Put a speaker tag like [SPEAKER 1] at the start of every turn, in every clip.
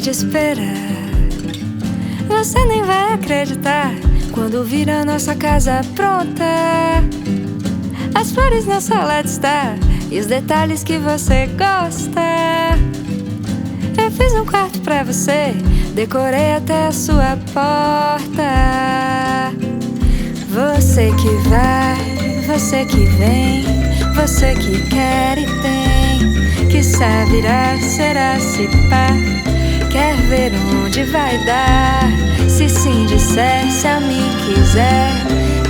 [SPEAKER 1] De esperar. Você nem vai acreditar quando vir a nossa casa pronta. As flores na sala de estar e os detalhes que você gosta. Eu fiz um quarto pra você, decorei até a sua porta. Você que vai, você que vem, você que quer e tem, que sabe irá, será se pá. Ver onde vai dar? Se sim disser, se a mim quiser,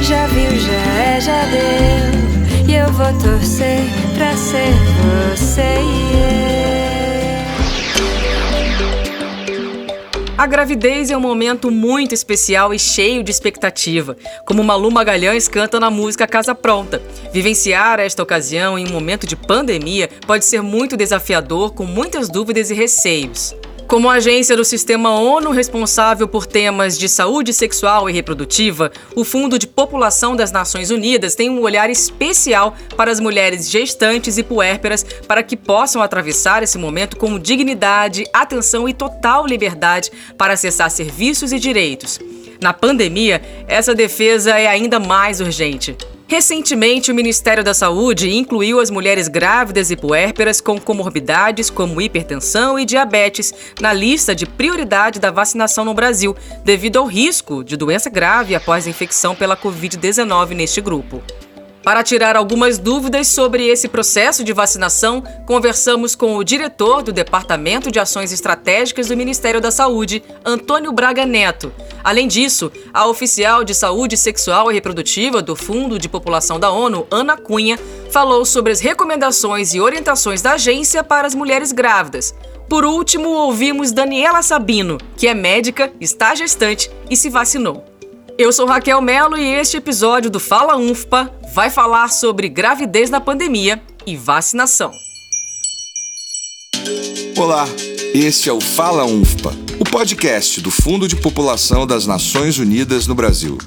[SPEAKER 1] já viu, já é, já deu. E eu vou torcer pra ser você e
[SPEAKER 2] eu. A gravidez é um momento muito especial e cheio de expectativa, como Malu Magalhães canta na música Casa Pronta. Vivenciar esta ocasião em um momento de pandemia pode ser muito desafiador, com muitas dúvidas e receios. Como agência do Sistema ONU responsável por temas de saúde sexual e reprodutiva, o Fundo de População das Nações Unidas tem um olhar especial para as mulheres gestantes e puérperas para que possam atravessar esse momento com dignidade, atenção e total liberdade para acessar serviços e direitos. Na pandemia, essa defesa é ainda mais urgente. Recentemente, o Ministério da Saúde incluiu as mulheres grávidas e puérperas com comorbidades como hipertensão e diabetes na lista de prioridade da vacinação no Brasil, devido ao risco de doença grave após a infecção pela Covid-19 neste grupo. Para tirar algumas dúvidas sobre esse processo de vacinação, conversamos com o diretor do Departamento de Ações Estratégicas do Ministério da Saúde, Antônio Braga Neto. Além disso, a oficial de saúde sexual e reprodutiva do Fundo de População da ONU, Ana Cunha, falou sobre as recomendações e orientações da agência para as mulheres grávidas. Por último, ouvimos Daniela Sabino, que é médica, está gestante e se vacinou. Eu sou Raquel Melo e este episódio do Fala UNFPA vai falar sobre gravidez na pandemia e vacinação.
[SPEAKER 3] Olá, este é o Fala UNFPA, o podcast do Fundo de População das Nações Unidas no Brasil.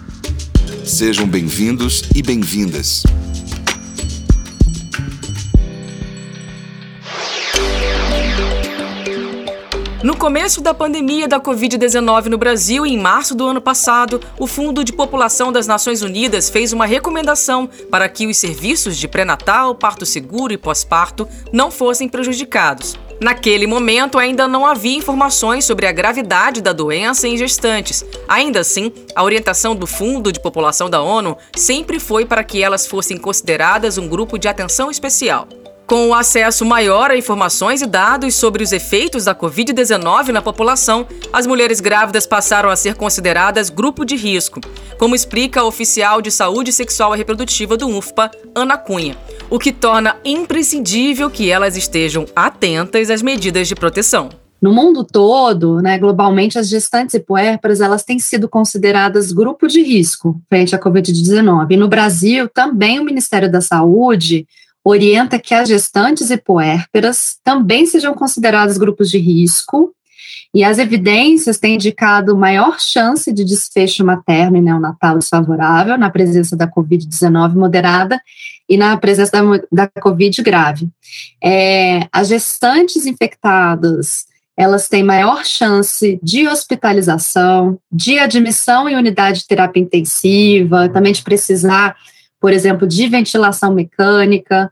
[SPEAKER 3] Sejam bem-vindos e bem-vindas.
[SPEAKER 2] No começo da pandemia da Covid-19 no Brasil, em março do ano passado, o Fundo de População das Nações Unidas fez uma recomendação para que os serviços de pré-natal, parto seguro e pós-parto não fossem prejudicados. Naquele momento, ainda não havia informações sobre a gravidade da doença em gestantes. Ainda assim, a orientação do Fundo de População da ONU sempre foi para que elas fossem consideradas um grupo de atenção especial. Com o acesso maior a informações e dados sobre os efeitos da Covid-19 na população, as mulheres grávidas passaram a ser consideradas grupo de risco, como explica a oficial de saúde sexual e reprodutiva do UFPA, Ana Cunha, o que torna imprescindível que elas estejam atentas às medidas de proteção.
[SPEAKER 4] No mundo todo, né, globalmente, as gestantes e puérperas elas têm sido consideradas grupo de risco frente à Covid-19. E no Brasil, também o Ministério da Saúde orienta que as gestantes e puérperas também sejam consideradas grupos de risco, e as evidências têm indicado maior chance de desfecho materno e neonatal desfavorável na presença da Covid-19 moderada e na presença da, da Covid grave. É, as gestantes infectadas, elas têm maior chance de hospitalização, de admissão em unidade de terapia intensiva, também de precisar por exemplo, de ventilação mecânica,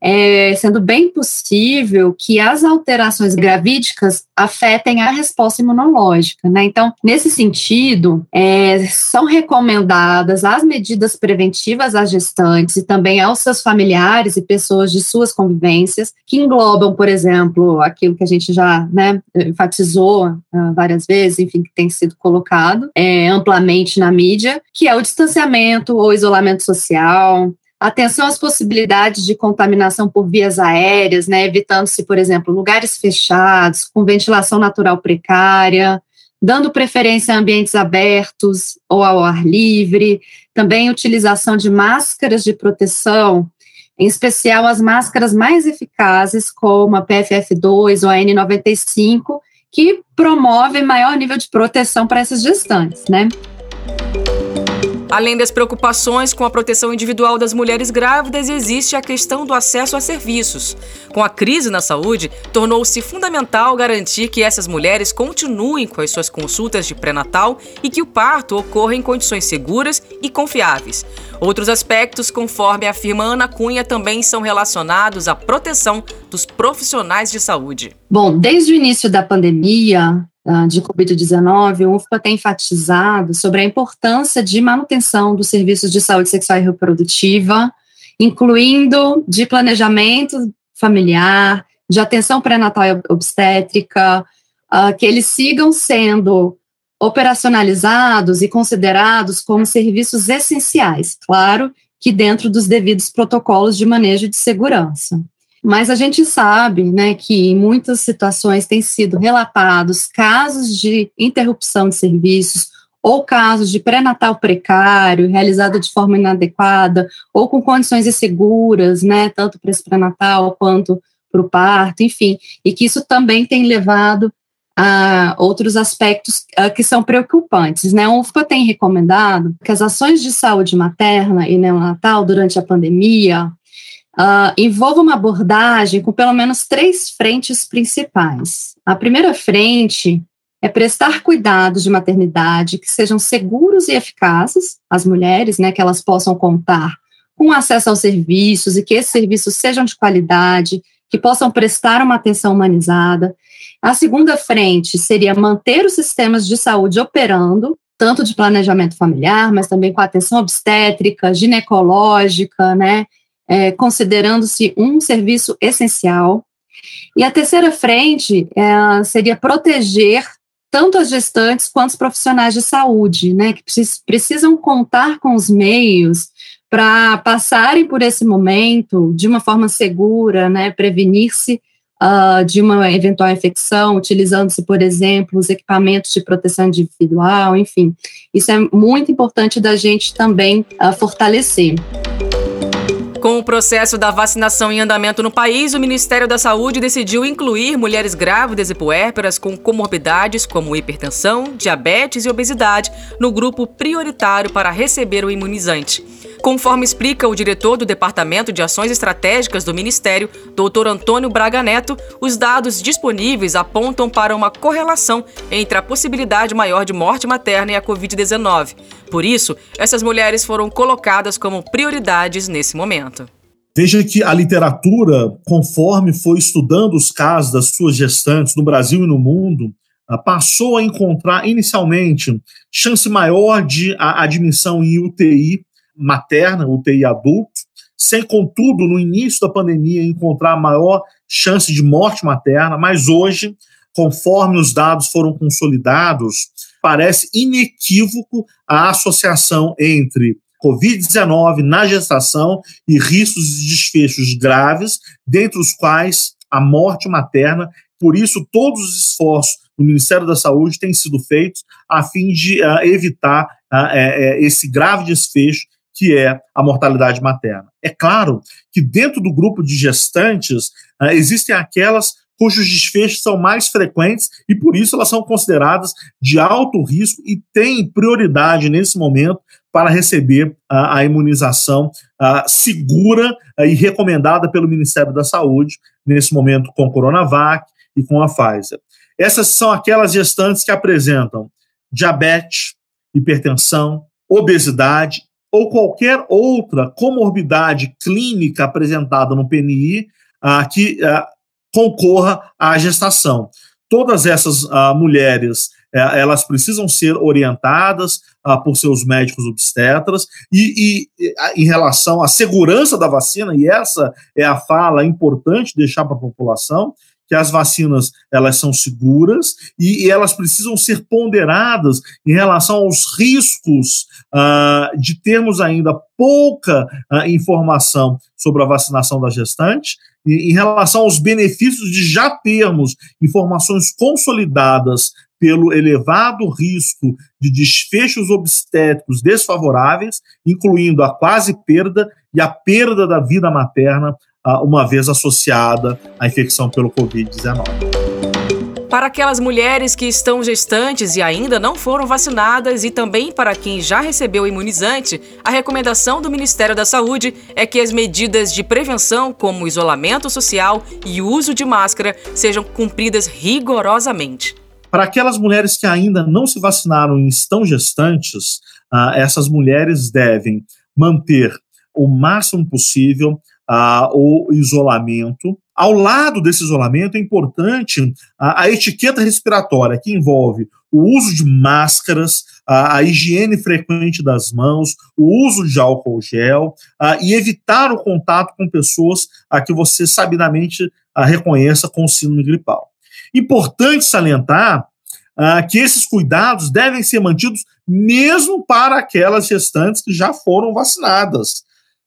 [SPEAKER 4] é, sendo bem possível que as alterações gravídicas afetem a resposta imunológica, né? Então, nesse sentido, é, são recomendadas as medidas preventivas às gestantes e também aos seus familiares e pessoas de suas convivências, que englobam, por exemplo, aquilo que a gente já né, enfatizou uh, várias vezes, enfim, que tem sido colocado é, amplamente na mídia, que é o distanciamento ou isolamento social, Atenção às possibilidades de contaminação por vias aéreas, né, evitando-se, por exemplo, lugares fechados, com ventilação natural precária, dando preferência a ambientes abertos ou ao ar livre, também utilização de máscaras de proteção, em especial as máscaras mais eficazes, como a PFF2 ou a N95, que promovem maior nível de proteção para essas gestantes, né?
[SPEAKER 2] Além das preocupações com a proteção individual das mulheres grávidas, existe a questão do acesso a serviços. Com a crise na saúde, tornou-se fundamental garantir que essas mulheres continuem com as suas consultas de pré-natal e que o parto ocorra em condições seguras e confiáveis. Outros aspectos, conforme afirma Ana Cunha, também são relacionados à proteção dos profissionais de saúde.
[SPEAKER 4] Bom, desde o início da pandemia, de Covid-19, o UFPA tem enfatizado sobre a importância de manutenção dos serviços de saúde sexual e reprodutiva, incluindo de planejamento familiar, de atenção pré-natal e obstétrica, uh, que eles sigam sendo operacionalizados e considerados como serviços essenciais, claro que dentro dos devidos protocolos de manejo de segurança. Mas a gente sabe né, que em muitas situações têm sido relatados casos de interrupção de serviços ou casos de pré-natal precário, realizado de forma inadequada, ou com condições inseguras, né, tanto para esse pré-natal quanto para o parto, enfim, e que isso também tem levado a outros aspectos que são preocupantes. Né? O UFPA tem recomendado que as ações de saúde materna e neonatal durante a pandemia uh, envolva uma abordagem com pelo menos três frentes principais. A primeira frente é prestar cuidados de maternidade que sejam seguros e eficazes às mulheres, né, que elas possam contar com acesso aos serviços e que esses serviços sejam de qualidade, que possam prestar uma atenção humanizada. A segunda frente seria manter os sistemas de saúde operando, tanto de planejamento familiar, mas também com atenção obstétrica, ginecológica, né, é, considerando-se um serviço essencial. E a terceira frente é, seria proteger tanto as gestantes quanto os profissionais de saúde, né, que precisam contar com os meios para passarem por esse momento de uma forma segura, né, prevenir-se uh, de uma eventual infecção, utilizando-se, por exemplo, os equipamentos de proteção individual, enfim. Isso é muito importante da gente também uh, fortalecer.
[SPEAKER 2] Com o processo da vacinação em andamento no país, o Ministério da Saúde decidiu incluir mulheres grávidas e puérperas com comorbidades como hipertensão, diabetes e obesidade no grupo prioritário para receber o imunizante. Conforme explica o diretor do Departamento de Ações Estratégicas do Ministério, Dr. Antônio Braga Neto, os dados disponíveis apontam para uma correlação entre a possibilidade maior de morte materna e a Covid-19. Por isso, essas mulheres foram colocadas como prioridades nesse momento.
[SPEAKER 5] Veja que a literatura, conforme foi estudando os casos das suas gestantes no Brasil e no mundo, ah, passou a encontrar inicialmente chance maior de admissão em UTI materna, UTI adulto, sem, contudo, no início da pandemia, encontrar maior chance de morte materna, mas hoje, conforme os dados foram consolidados, parece inequívoco a associação entre Covid-19 na gestação e riscos de desfechos graves, dentre os quais a morte materna. Por isso, todos os esforços do Ministério da Saúde têm sido feitos a fim de uh, evitar uh, esse grave desfecho que é a mortalidade materna. É claro que dentro do grupo de gestantes uh, existem aquelas cujos desfechos são mais frequentes e por isso elas são consideradas de alto risco e têm prioridade nesse momento para receber uh, a imunização uh, segura e recomendada pelo Ministério da Saúde nesse momento com a Coronavac e com a Pfizer. Essas são aquelas gestantes que apresentam diabetes, hipertensão, obesidade ou qualquer outra comorbidade clínica apresentada no PNI uh, que uh, concorra à gestação. Todas essas uh, mulheres uh, elas precisam ser orientadas uh, por seus médicos obstetras e, e, em relação à segurança da vacina e essa é a fala importante deixar para a população que as vacinas elas são seguras e, e elas precisam ser ponderadas em relação aos riscos uh, de termos ainda pouca informação sobre a vacinação da gestante em relação aos benefícios de já termos informações consolidadas pelo elevado risco de desfechos obstétricos desfavoráveis, incluindo a quase perda e a perda da vida materna uma vez associada à infecção pelo Covid-19.
[SPEAKER 2] Para aquelas mulheres que estão gestantes e ainda não foram vacinadas e também para quem já recebeu imunizante, a recomendação do Ministério da Saúde é que as medidas de prevenção, como isolamento social e uso de máscara, sejam cumpridas rigorosamente.
[SPEAKER 5] Para aquelas mulheres que ainda não se vacinaram e estão gestantes, uh, essas mulheres devem manter o máximo possível uh, o isolamento. Ao lado desse isolamento, é importante a, a etiqueta respiratória, que envolve o uso de máscaras, a, a, higiene frequente das mãos, o uso de álcool gel e evitar o contato com pessoas a que você sabidamente reconheça com síndrome gripal. Importante salientar que esses cuidados devem ser mantidos mesmo para aquelas gestantes que já foram vacinadas,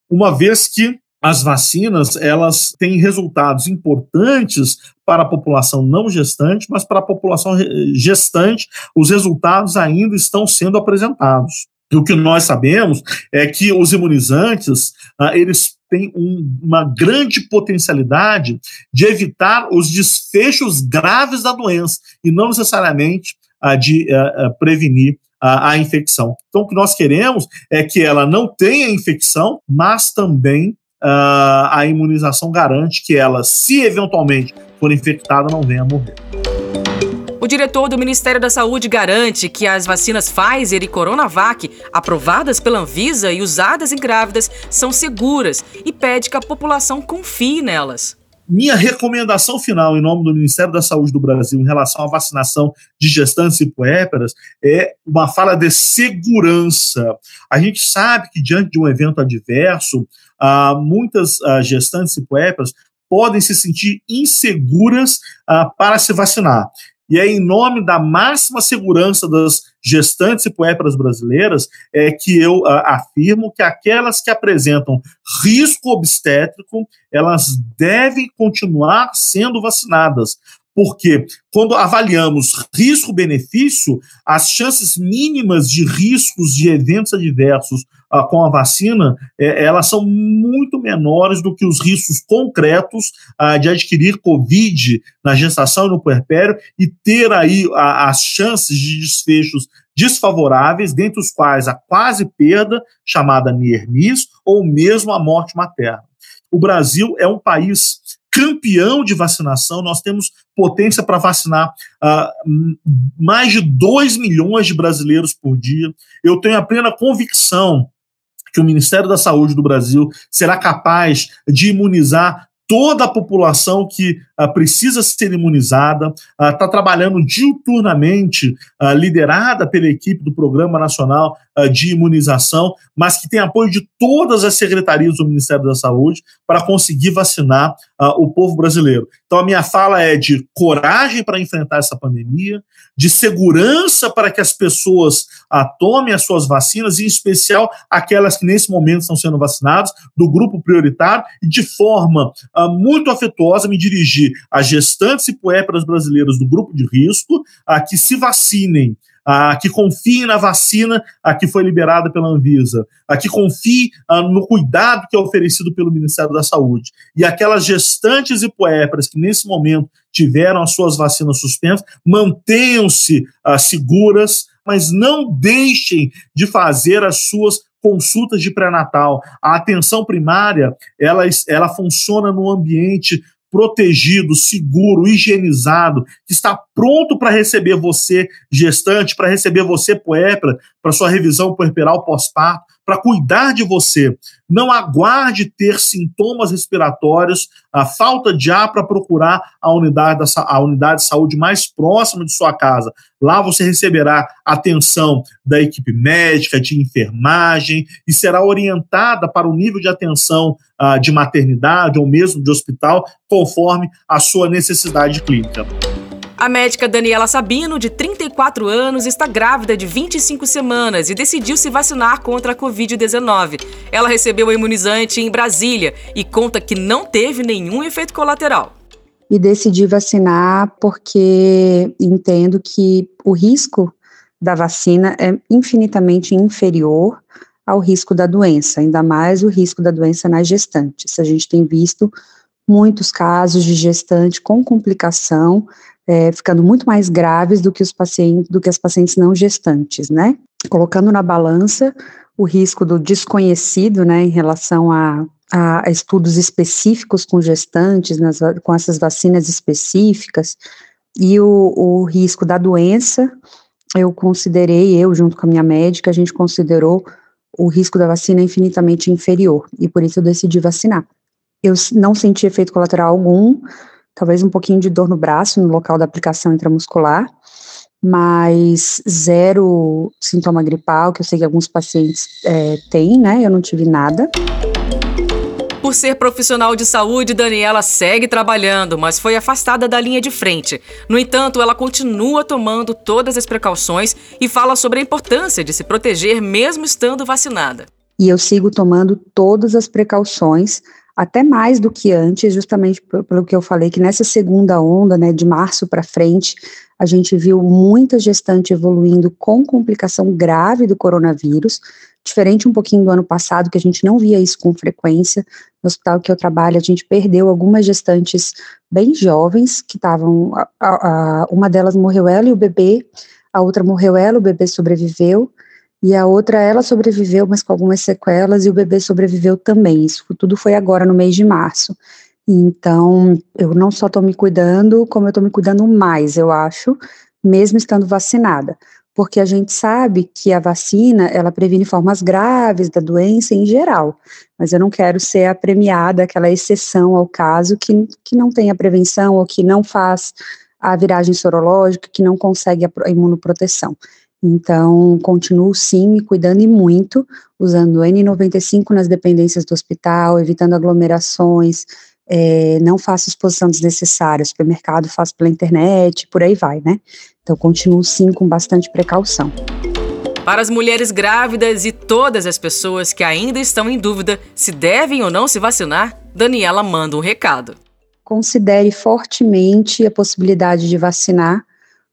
[SPEAKER 5] uma vez que as vacinas elas têm resultados importantes para a população não gestante, mas para a população gestante os resultados ainda estão sendo apresentados. E o que nós sabemos é que os imunizantes uh, eles um, uma grande potencialidade de evitar os desfechos graves da doença e não necessariamente de uh, uh, prevenir a infecção. Então, o que nós queremos é que ela não tenha infecção, mas também a imunização garante que ela, se eventualmente for infectada, não venha a morrer.
[SPEAKER 2] O diretor do Ministério da Saúde garante que as vacinas Pfizer e Coronavac, aprovadas pela Anvisa e usadas em grávidas, são seguras e pede que a população confie nelas.
[SPEAKER 5] Minha recomendação final, em nome do Ministério da Saúde do Brasil, em relação à vacinação de gestantes e puérperas, é uma fala de segurança. A gente sabe que, diante de um evento adverso, ah, muitas ah, gestantes e puérperas podem se sentir inseguras ah, para se vacinar. E é em nome da máxima segurança das gestantes e puérperas brasileiras é que eu uh, afirmo que aquelas que apresentam risco obstétrico, elas devem continuar sendo vacinadas, porque quando avaliamos risco-benefício, as chances mínimas de riscos de eventos adversos com a vacina, é, elas são muito menores do que os riscos concretos uh, de adquirir Covid na gestação e no puerpério e ter aí uh, as chances de desfechos desfavoráveis, dentre os quais a quase perda, chamada NIRMIS, ou mesmo a morte materna. O Brasil é um país campeão de vacinação, nós temos potência para vacinar uh, mais de 2 milhões de brasileiros por dia. Eu tenho a plena convicção que o Ministério da Saúde do Brasil será capaz de imunizar toda a população que uh, precisa ser imunizada, está uh, trabalhando diuturnamente, uh, liderada pela equipe do Programa Nacional de Imunização, mas que tem apoio de todas as secretarias do Ministério da Saúde para conseguir vacinar o povo brasileiro. Então, a minha fala é de coragem para enfrentar essa pandemia, de segurança para que as pessoas tomem as suas vacinas, em especial aquelas que nesse momento estão sendo vacinadas, do grupo prioritário, e de forma muito afetuosa me dirigir a gestantes e puérperas brasileiras do grupo de risco a que se vacinem, a que confiem na vacina a que foi liberada pela Anvisa, a que confiem no cuidado que é oferecido pelo Ministério da Saúde. E aquelas gestantes e puérperas que nesse momento tiveram as suas vacinas suspensas, mantenham-se seguras, mas não deixem de fazer as suas consultas de pré-natal. A atenção primária, ela, ela funciona no ambiente protegido, seguro, higienizado, que está pronto para receber você, gestante, para receber você, puérpera, para sua revisão puerperal pós-parto, para cuidar de você. Não aguarde ter sintomas respiratórios, a falta de ar para procurar a unidade, da, a unidade de saúde mais próxima de sua casa. Lá você receberá atenção da equipe médica, de enfermagem e será orientada para o nível de atenção uh, de maternidade ou mesmo de hospital, conforme a sua necessidade clínica.
[SPEAKER 2] A médica Daniela Sabino, de 34 anos, está grávida de 25 semanas e decidiu se vacinar contra a Covid-19. Ela recebeu o imunizante em Brasília e conta que não teve nenhum efeito colateral.
[SPEAKER 6] E decidi vacinar porque entendo que o risco da vacina é infinitamente inferior ao risco da doença, ainda mais o risco da doença nas gestantes. A gente tem visto muitos casos de gestante com complicação é, ficando muito mais graves do que os pacientes, do que as pacientes não gestantes, né? Colocando na balança o risco do desconhecido, né, em relação a, a estudos específicos com gestantes, nas, com essas vacinas específicas, e o, o risco da doença, eu considerei, eu junto com a minha médica, a gente considerou o risco da vacina infinitamente inferior, e por isso eu decidi vacinar. Eu não senti efeito colateral algum, talvez um pouquinho de dor no braço, no local da aplicação intramuscular, mas zero sintoma gripal, que eu sei que alguns pacientes é, têm, né? Eu não tive nada.
[SPEAKER 2] Por ser profissional de saúde, Daniela segue trabalhando, mas foi afastada da linha de frente. No entanto, ela continua tomando todas as precauções e fala sobre a importância de se proteger mesmo estando vacinada.
[SPEAKER 6] E eu sigo tomando todas as precauções até mais do que antes, justamente pelo que eu falei, que nessa segunda onda, né, de março para frente, a gente viu muita gestante evoluindo com complicação grave do coronavírus, diferente um pouquinho do ano passado, que a gente não via isso com frequência. No hospital que eu trabalho, a gente perdeu algumas gestantes bem jovens, que estavam, uma delas morreu ela e o bebê, a outra morreu ela, o bebê sobreviveu, e a outra, ela sobreviveu, mas com algumas sequelas, e o bebê sobreviveu também. Isso tudo foi agora no mês de março. Então, eu não só estou me cuidando, como eu estou me cuidando mais, eu acho, mesmo estando vacinada. Porque a gente sabe que a vacina, ela previne formas graves da doença em geral. Mas eu não quero ser a premiada, aquela exceção ao caso que, que não tem a prevenção ou que não faz a viragem sorológica, que não consegue a imunoproteção. Então, continuo sim me cuidando e muito, usando N95 nas dependências do hospital, evitando aglomerações, é, não faço exposição desnecessária, supermercado faço pela internet, por aí vai, né? Então, continuo sim com bastante precaução.
[SPEAKER 2] Para as mulheres grávidas e todas as pessoas que ainda estão em dúvida se devem ou não se vacinar, Daniela manda um recado.
[SPEAKER 6] Considere fortemente a possibilidade de vacinar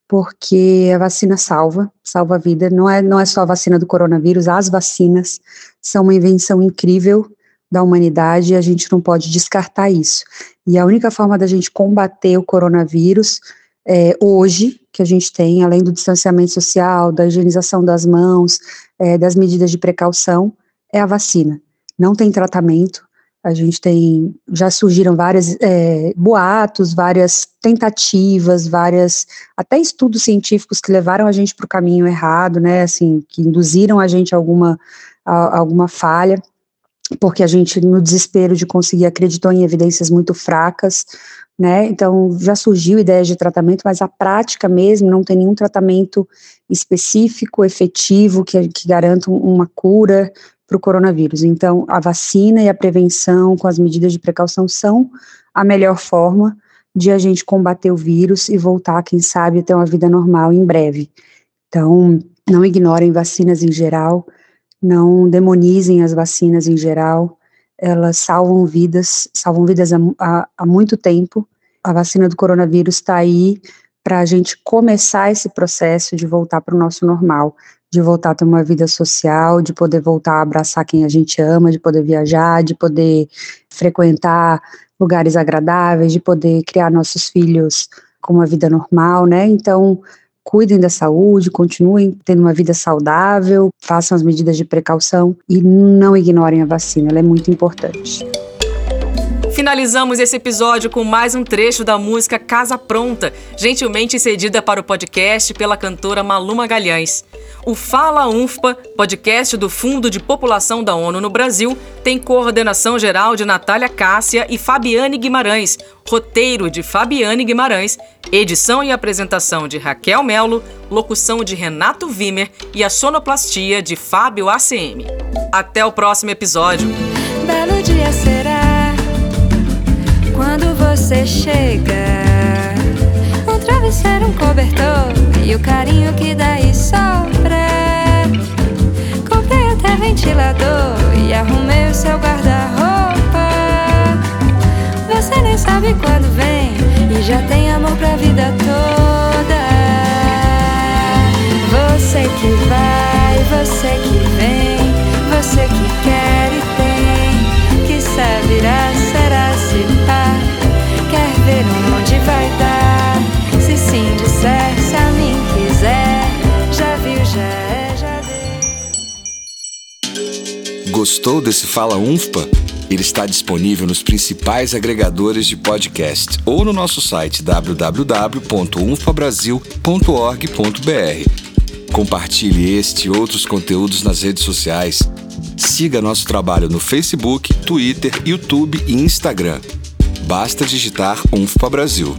[SPEAKER 6] porque a vacina salva, salva a vida. Não é, não é só a vacina do coronavírus, as vacinas são uma invenção incrível da humanidade e a gente não pode descartar isso. E a única forma da gente combater o coronavírus é, hoje, que a gente tem, além do distanciamento social, da higienização das mãos, é, das medidas de precaução, é a vacina. Não tem tratamento, a gente tem, já surgiram vários é, boatos, várias tentativas, várias, até estudos científicos que levaram a gente para o caminho errado, né, assim, que induziram a gente a alguma, a, alguma falha, porque a gente, no desespero de conseguir, acreditou em evidências muito fracas, né, então já surgiu ideias de tratamento, mas a prática mesmo não tem nenhum tratamento específico, efetivo, que, que garanta uma cura, para o coronavírus. Então, a vacina e a prevenção com as medidas de precaução são a melhor forma de a gente combater o vírus e voltar, quem sabe, a ter uma vida normal em breve. Então, não ignorem vacinas em geral, não demonizem as vacinas em geral, elas salvam vidas, salvam vidas há, há, há muito tempo. A vacina do coronavírus está aí para a gente começar esse processo de voltar para o nosso normal de voltar a ter uma vida social, de poder voltar a abraçar quem a gente ama, de poder viajar, de poder frequentar lugares agradáveis, de poder criar nossos filhos com uma vida normal, né? Então, cuidem da saúde, continuem tendo uma vida saudável, façam as medidas de precaução e não ignorem a vacina, ela é muito importante.
[SPEAKER 2] Finalizamos esse episódio com mais um trecho da música Casa Pronta, gentilmente cedida para o podcast pela cantora Maluma Galhães. O Fala UNFPA, podcast do Fundo de População da ONU no Brasil, tem coordenação geral de Natália Cássia e Fabiane Guimarães, roteiro de Fabiane Guimarães, edição e apresentação de Raquel Melo, locução de Renato Vimer e a sonoplastia de Fábio ACM. Até o próximo episódio.
[SPEAKER 1] Quando você chega. Um travesseiro, um cobertor e o carinho que daí sobra. Comprei até ventilador e arrumei o seu guarda-roupa. Você nem sabe quando vem e já tem amor pra vida toda. Você que vai, você que vem, você que quer e tem, que sabe irá, sentar. Quer ver onde vai dar? Se sim disser, se a mim quiser, já viu, já é, já
[SPEAKER 3] deu. Gostou desse Fala UNFPA? Ele está disponível nos principais agregadores de podcast ou no nosso site www.unfabrasil.org.br Compartilhe este e outros conteúdos nas redes sociais. Siga nosso trabalho no Facebook, Twitter, YouTube e Instagram. Basta digitar UNFPA Brasil.